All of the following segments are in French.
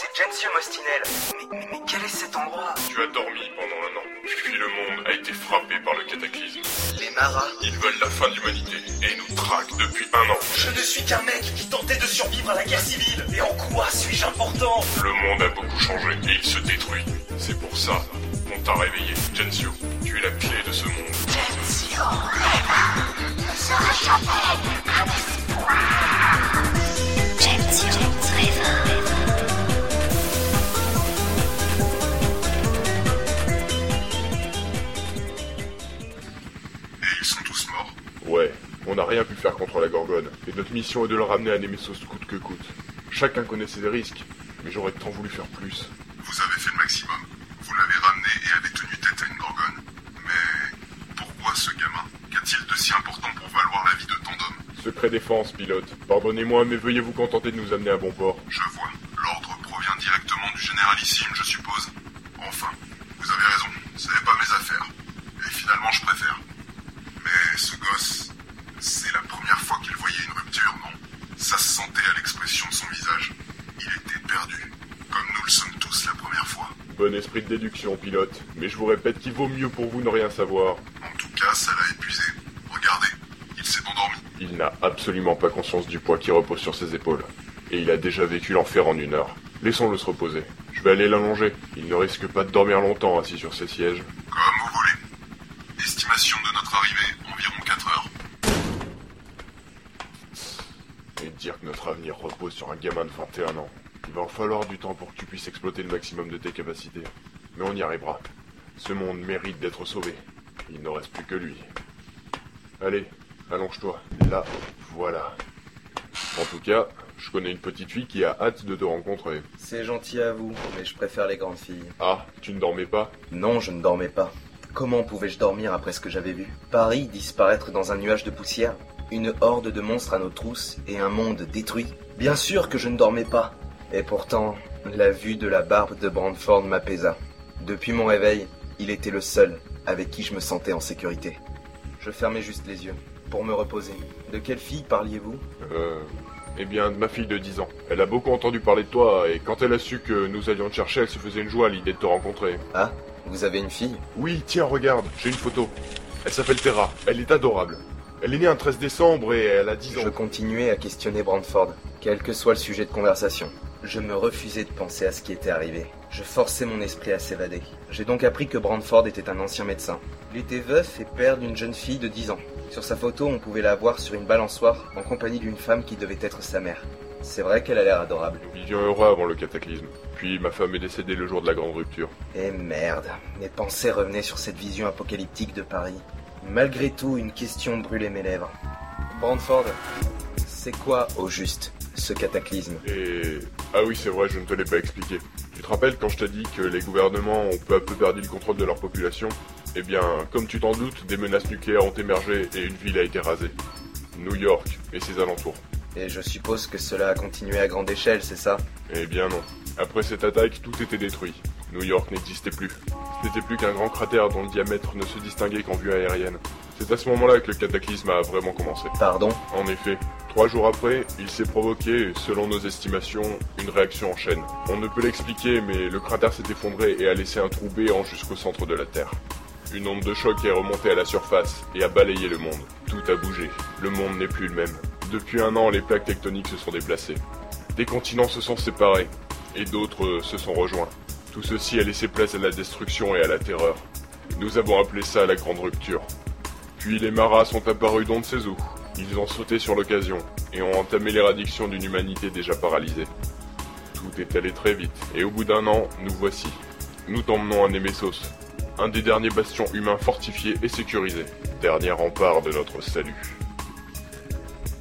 c'est Gensio Mostinel. Mais, mais, mais quel est cet endroit? Tu as dormi pendant un an, puis le monde a été frappé par le cataclysme. Les maras Ils veulent la fin de l'humanité et nous traquent depuis un an. Je ne suis qu'un mec qui tentait de survivre à la guerre civile. Et en quoi suis-je important? Le monde a beaucoup changé et il se détruit. C'est pour ça qu'on t'a réveillé. Gensio, tu es la clé de ce monde. Gensio rêve rien pu faire contre la Gorgone, et notre mission est de le ramener à Nemesos coûte que coûte. Chacun connaît ses risques, mais j'aurais tant voulu faire plus. Vous avez fait le maximum. Vous l'avez ramené et avez tenu tête à une gorgone. Mais pourquoi ce gamin? Qu'a-t-il de si important pour valoir la vie de tant d'hommes? Secret défense, pilote. Pardonnez-moi, mais veuillez vous contenter de nous amener à bon port. Je vois. L'ordre provient directement du généralissime, je suppose. Enfin, vous avez raison. Ce n'est pas mes affaires. Et finalement, je préfère. Mais ce gosse, c'est la première fois qu'il voyait une rupture, non Ça se sentait à l'expression de son visage. Il était perdu. Comme nous le sommes tous la première fois. Bon esprit de déduction, pilote, mais je vous répète qu'il vaut mieux pour vous ne rien savoir. En tout cas, ça l'a épuisé. Regardez, il s'est endormi. Il n'a absolument pas conscience du poids qui repose sur ses épaules. Et il a déjà vécu l'enfer en une heure. Laissons-le se reposer. Je vais aller l'allonger. Il ne risque pas de dormir longtemps assis sur ses sièges. Comme vous voulez. Estimation de notre arrivée, environ 4 heures. Et dire que notre avenir repose sur un gamin de 21 ans. Il va en falloir du temps pour que tu puisses exploiter le maximum de tes capacités. Mais on y arrivera. Ce monde mérite d'être sauvé. Il ne reste plus que lui. Allez, allonge-toi. Là, voilà. En tout cas, je connais une petite fille qui a hâte de te rencontrer. C'est gentil à vous, mais je préfère les grandes filles. Ah, tu ne dormais pas? Non, je ne dormais pas. Comment pouvais-je dormir après ce que j'avais vu? Paris disparaître dans un nuage de poussière? Une horde de monstres à nos trousses et un monde détruit? Bien sûr que je ne dormais pas. Et pourtant, la vue de la barbe de Brandford m'apaisa. Depuis mon réveil, il était le seul avec qui je me sentais en sécurité. Je fermais juste les yeux, pour me reposer. De quelle fille parliez-vous? Euh... Eh bien, de ma fille de 10 ans. Elle a beaucoup entendu parler de toi, et quand elle a su que nous allions te chercher, elle se faisait une joie à l'idée de te rencontrer. Ah, vous avez une fille? Oui, tiens, regarde, j'ai une photo. Elle s'appelle Terra, elle est adorable. Elle est née un 13 décembre et elle a 10 ans. Je continuais à questionner Brandford, quel que soit le sujet de conversation. Je me refusais de penser à ce qui était arrivé. Je forçais mon esprit à s'évader. J'ai donc appris que Brandford était un ancien médecin. Il était veuf et père d'une jeune fille de 10 ans. Sur sa photo, on pouvait la voir sur une balançoire en compagnie d'une femme qui devait être sa mère. C'est vrai qu'elle a l'air adorable. Nous vivions heureux avant le cataclysme. Puis ma femme est décédée le jour de la grande rupture. Et merde, mes pensées revenaient sur cette vision apocalyptique de Paris. Malgré tout, une question brûlait mes lèvres. Brandford, c'est quoi au juste? Ce cataclysme Et... Ah oui, c'est vrai, je ne te l'ai pas expliqué. Tu te rappelles quand je t'ai dit que les gouvernements ont peu à peu perdu le contrôle de leur population? Eh bien, comme tu t'en doutes, des menaces nucléaires ont émergé et une ville a été rasée. New York et ses alentours. Et je suppose que cela a continué à grande échelle, c'est ça? Eh bien non. Après cette attaque, tout était détruit. New York n'existait plus. Ce n'était plus qu'un grand cratère dont le diamètre ne se distinguait qu'en vue aérienne. C'est à ce moment-là que le cataclysme a vraiment commencé. Pardon? En effet, trois jours après, il s'est provoqué, selon nos estimations, une réaction en chaîne. On ne peut l'expliquer, mais le cratère s'est effondré et a laissé un trou béant jusqu'au centre de la Terre. Une onde de choc est remontée à la surface et a balayé le monde. Tout a bougé. Le monde n'est plus le même. Depuis un an, les plaques tectoniques se sont déplacées. Des continents se sont séparés et d'autres se sont rejoints. Tout ceci a laissé place à la destruction et à la terreur. Nous avons appelé ça la grande rupture. Puis les maras sont apparus ne sait où. Ils ont sauté sur l'occasion et ont entamé l'éradiction d'une humanité déjà paralysée. Tout est allé très vite et au bout d'un an, nous voici. Nous t'emmenons à Nemesos, un des derniers bastions humains fortifiés et sécurisés. Dernier rempart de notre salut.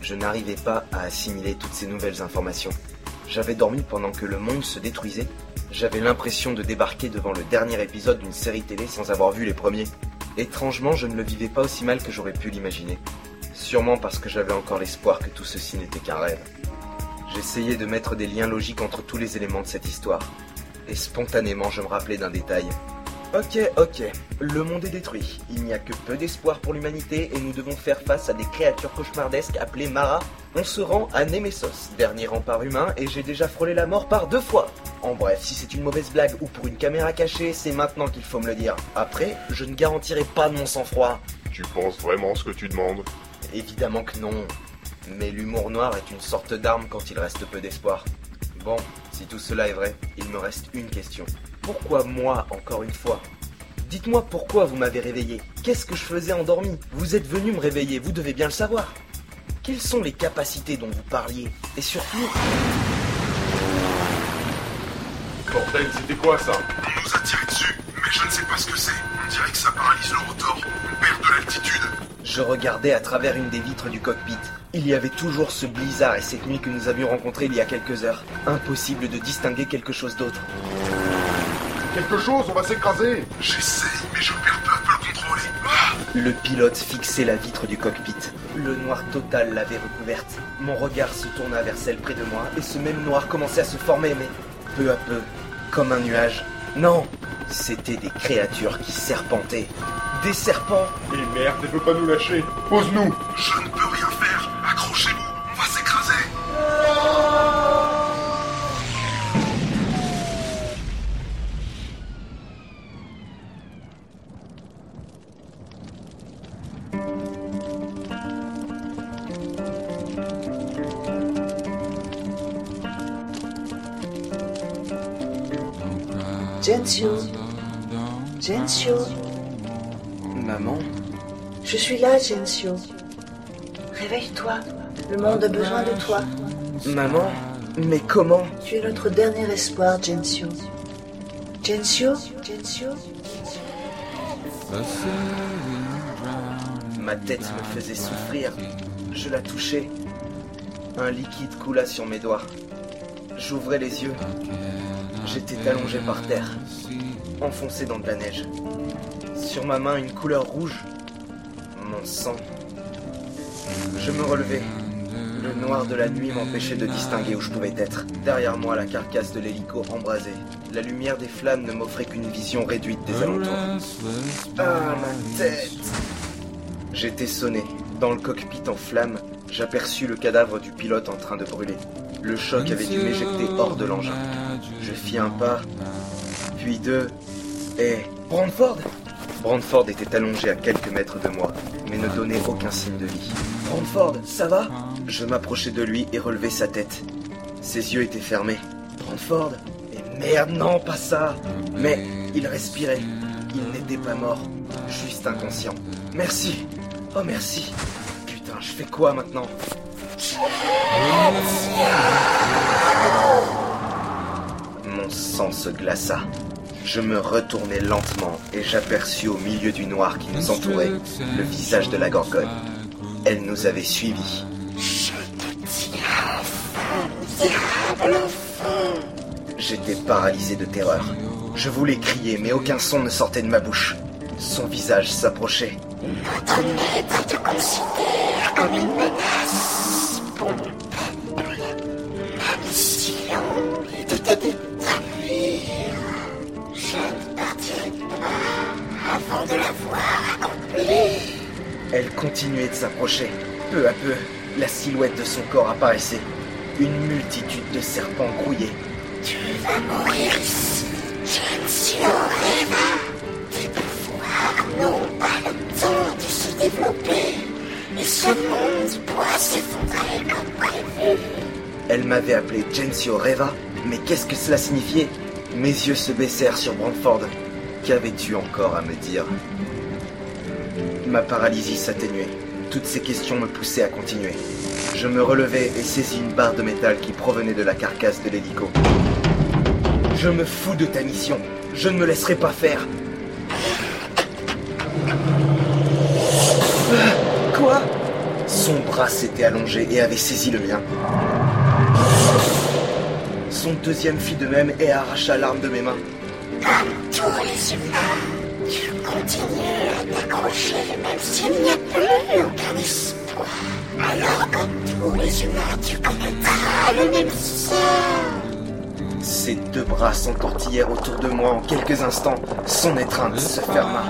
Je n'arrivais pas à assimiler toutes ces nouvelles informations. J'avais dormi pendant que le monde se détruisait. J'avais l'impression de débarquer devant le dernier épisode d'une série télé sans avoir vu les premiers. Étrangement, je ne le vivais pas aussi mal que j'aurais pu l'imaginer. Sûrement parce que j'avais encore l'espoir que tout ceci n'était qu'un rêve. J'essayais de mettre des liens logiques entre tous les éléments de cette histoire. Et spontanément, je me rappelais d'un détail. Ok, ok, le monde est détruit. Il n'y a que peu d'espoir pour l'humanité et nous devons faire face à des créatures cauchemardesques appelées Mara. On se rend à Nemesos, dernier rempart humain, et j'ai déjà frôlé la mort par deux fois. En bref, si c'est une mauvaise blague ou pour une caméra cachée, c'est maintenant qu'il faut me le dire. Après, je ne garantirai pas de mon sang-froid. Tu penses vraiment ce que tu demandes? Évidemment que non. Mais l'humour noir est une sorte d'arme quand il reste peu d'espoir. Bon, si tout cela est vrai, il me reste une question. Pourquoi moi, encore une fois? Dites-moi pourquoi vous m'avez réveillé. Qu'est-ce que je faisais endormi? Vous êtes venu me réveiller, vous devez bien le savoir. Quelles sont les capacités dont vous parliez? Et surtout, Bordel, c'était quoi ça? On nous a tiré dessus, mais je ne sais pas ce que c'est. On dirait que ça paralyse le rotor. On perd de l'altitude. Je regardais à travers une des vitres du cockpit. Il y avait toujours ce blizzard et cette nuit que nous avions rencontré il y a quelques heures. Impossible de distinguer quelque chose d'autre. Quelque chose, on va s'écraser. J'essaye, mais je perds peu le contrôle. Ah Le pilote fixait la vitre du cockpit. Le noir total l'avait recouverte. Mon regard se tourna vers celle près de moi et ce même noir commençait à se former, mais peu à peu, comme un nuage. Non, c'était des créatures qui serpentaient. Des serpents Et merde, elle veut pas nous lâcher Pose-nous je ne peux rien faire. Accrochez-vous, on va s'écraser. Gensio. Gensio. Je suis là, Gensio. Réveille-toi. Le monde a besoin de toi. Maman Mais comment Tu es notre dernier espoir, Gensio. Gensio Gensio Ma tête me faisait souffrir. Je la touchais. Un liquide coula sur mes doigts. J'ouvrais les yeux. J'étais allongé par terre, enfoncé dans de la neige. Sur ma main, une couleur rouge. Je me relevais. Le noir de la nuit m'empêchait de distinguer où je pouvais être. Derrière moi, la carcasse de l'hélico embrasée. La lumière des flammes ne m'offrait qu'une vision réduite des alentours. Ah, ma tête J'étais sonné. Dans le cockpit en flammes, j'aperçus le cadavre du pilote en train de brûler. Le choc avait dû m'éjecter hors de l'engin. Je fis un pas, puis deux, et... Brandford? Brandford était allongé à quelques mètres de moi, mais ne donnait aucun signe de vie. Brandford, ça va? Je m'approchai de lui et relevai sa tête. Ses yeux étaient fermés. Brandford? Et merde, non, pas ça Mais il respirait. Il n'était pas mort, juste inconscient. Merci Oh merci Putain, je fais quoi maintenant? Mon sang se glaça. Je me retournai lentement et j'aperçus au milieu du noir qui nous entourait le visage de la gorgone. Elle nous avait suivis. J'étais paralysé de terreur. Je voulais crier, mais aucun son ne sortait de ma bouche. Son visage s'approchait. Notre maître te considère comme une menace pour mon peuple. Ma mission est de avant de l'avoir accompli. Elle continuait de s'approcher. Peu à peu, la silhouette de son corps apparaissait. Une multitude de serpents grouillaient. Tu vas mourir ici. Gensio Reva. Tes pouvoirs n'ont pas le temps de se développer. Et ce monde pourra s'effondrer comme prévu. Elle m'avait appelé Gensio Reva, mais qu'est-ce que cela signifiait? Mes yeux se baissèrent sur Brandford. Qu'avais-tu encore à me dire? Ma paralysie s'atténuait. Toutes ces questions me poussaient à continuer. Je me relevai et saisis une barre de métal qui provenait de la carcasse de l'hélico. Je me fous de ta mission. Je ne me laisserai pas faire. Quoi? Son bras s'était allongé et avait saisi le mien. Son deuxième fit de même et arracha l'arme de mes mains. Tous les humains, tu continues à t'accrocher même s'il n'y a plus aucun espoir. Alors comme tous les humains, tu commettras le même sort. Ses deux bras s'entortillèrent autour de moi en quelques instants. Son étreinte se ferma.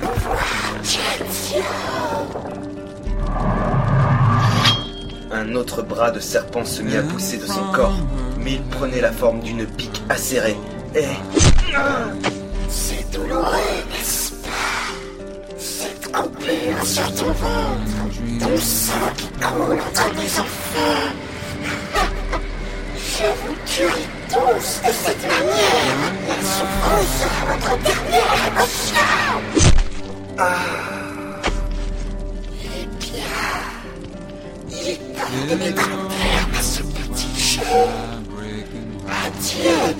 Pouvoirs. Un autre bras de serpent se mit à pousser de son corps, mais il prenait la forme d'une pique acérée. Et C'est douloureux, n'est-ce pas? Cette coupure sur ton ventre, ton sang qui coule entre mes enfants. Je vous tuerai tous de cette manière. La souffrance sera votre dernière émotion. Eh bien, il est temps de mettre un terme à ce petit jeu. Eva,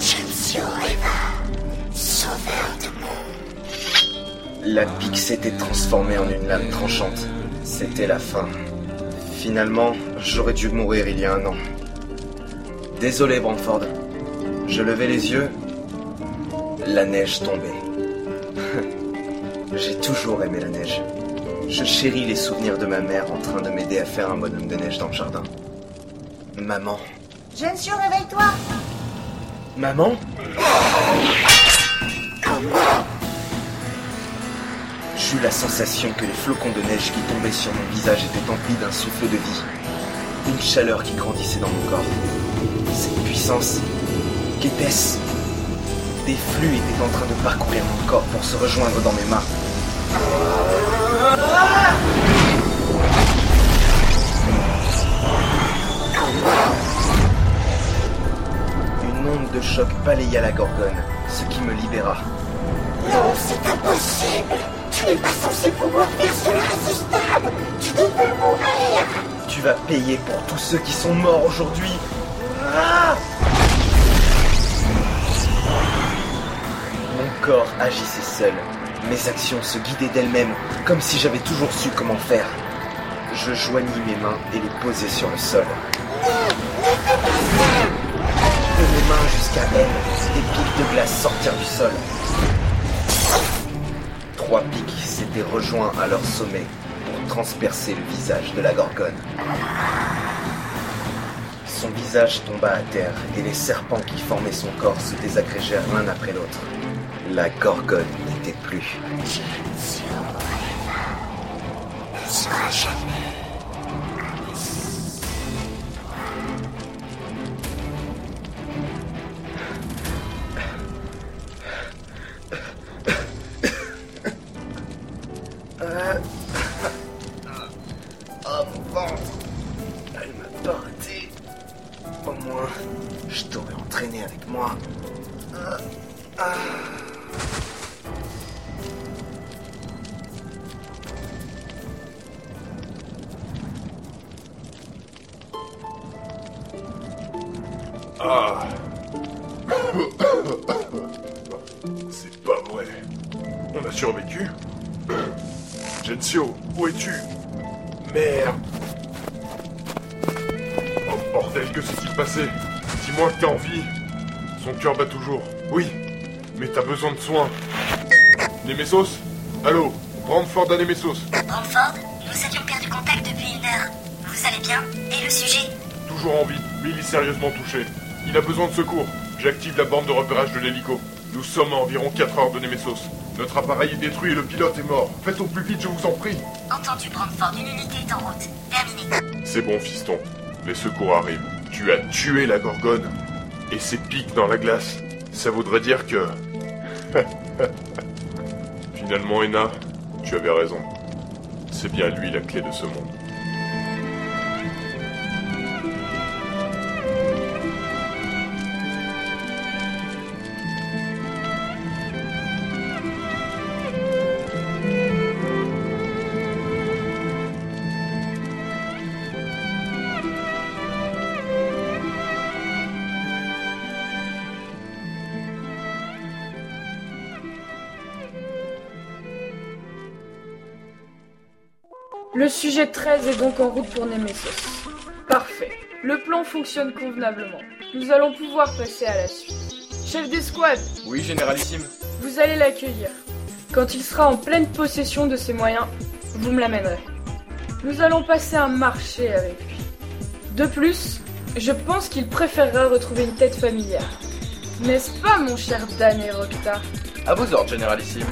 sauveur de monde. la pique s'était transformée en une lame tranchante. C'était la fin. Finalement, j'aurais dû mourir il y a un an. Désolé, Brantford. Je levais les yeux. La neige tombait. J'ai toujours aimé la neige. Je chéris les souvenirs de ma mère en train de m'aider à faire un bonhomme de neige dans le jardin. Maman. Gensio, réveille-toi Maman J'eus la sensation que les flocons de neige qui tombaient sur mon visage étaient emplis d'un souffle de vie. Une chaleur qui grandissait dans mon corps. Cette puissance, qu'était-ce? Des flux étaient en train de parcourir mon corps pour se rejoindre dans mes mains. Choc balaya la gorgone, ce qui me libéra. Non, c'est impossible. Tu n'es pas censé pouvoir faire cela à ce stade. Tu devais mourir. Tu vas payer pour tous ceux qui sont morts aujourd'hui. Ah Mon corps agissait seul. Mes actions se guidaient d'elles-mêmes, comme si j'avais toujours su comment faire. Je joignis mes mains et les posai sur le sol. Mes mains jusqu'à elle, des pics de glace sortirent du sol. Trois pics s'étaient rejoints à leur sommet pour transpercer le visage de la gorgone. Son visage tomba à terre et les serpents qui formaient son corps se désagrégèrent l'un après l'autre. La gorgone n'était plus. Ah C'est pas vrai. On a survécu Gensio, où es-tu? Merde Oh bordel, que s'est-il passé? Dis-moi que t'es en vie? Son cœur bat toujours. Oui, mais t'as besoin de soins. Nemesos? Allô? Brandford à Nemesos. Brandford, nous avions perdu contact depuis une heure. Vous allez bien? Et le sujet? Toujours en vie, mais il est sérieusement touché. Il a besoin de secours. J'active la bande de repérage de l'hélico. Nous sommes à environ 4 heures de Nemesos. Notre appareil est détruit et le pilote est mort. Faites au plus vite, je vous en prie. Entendu, Brandford, une unité est en route. Terminé. C'est bon, fiston. Les secours arrivent. Tu as tué la gorgone. Et ses pics dans la glace. Ça voudrait dire que... Finalement, Ena, tu avais raison. C'est bien lui la clé de ce monde. Le sujet 13 est donc en route pour Nemesis. Parfait. Le plan fonctionne convenablement. Nous allons pouvoir passer à la suite. Chef d'escouade, Oui, généralissime. vous allez l'accueillir. Quand il sera en pleine possession de ses moyens, vous me l'amènerez. Nous allons passer un marché avec lui. De plus, je pense qu'il préférera retrouver une tête familière. N'est-ce pas, mon cher Dan et Rocta? À vos ordres, généralissime.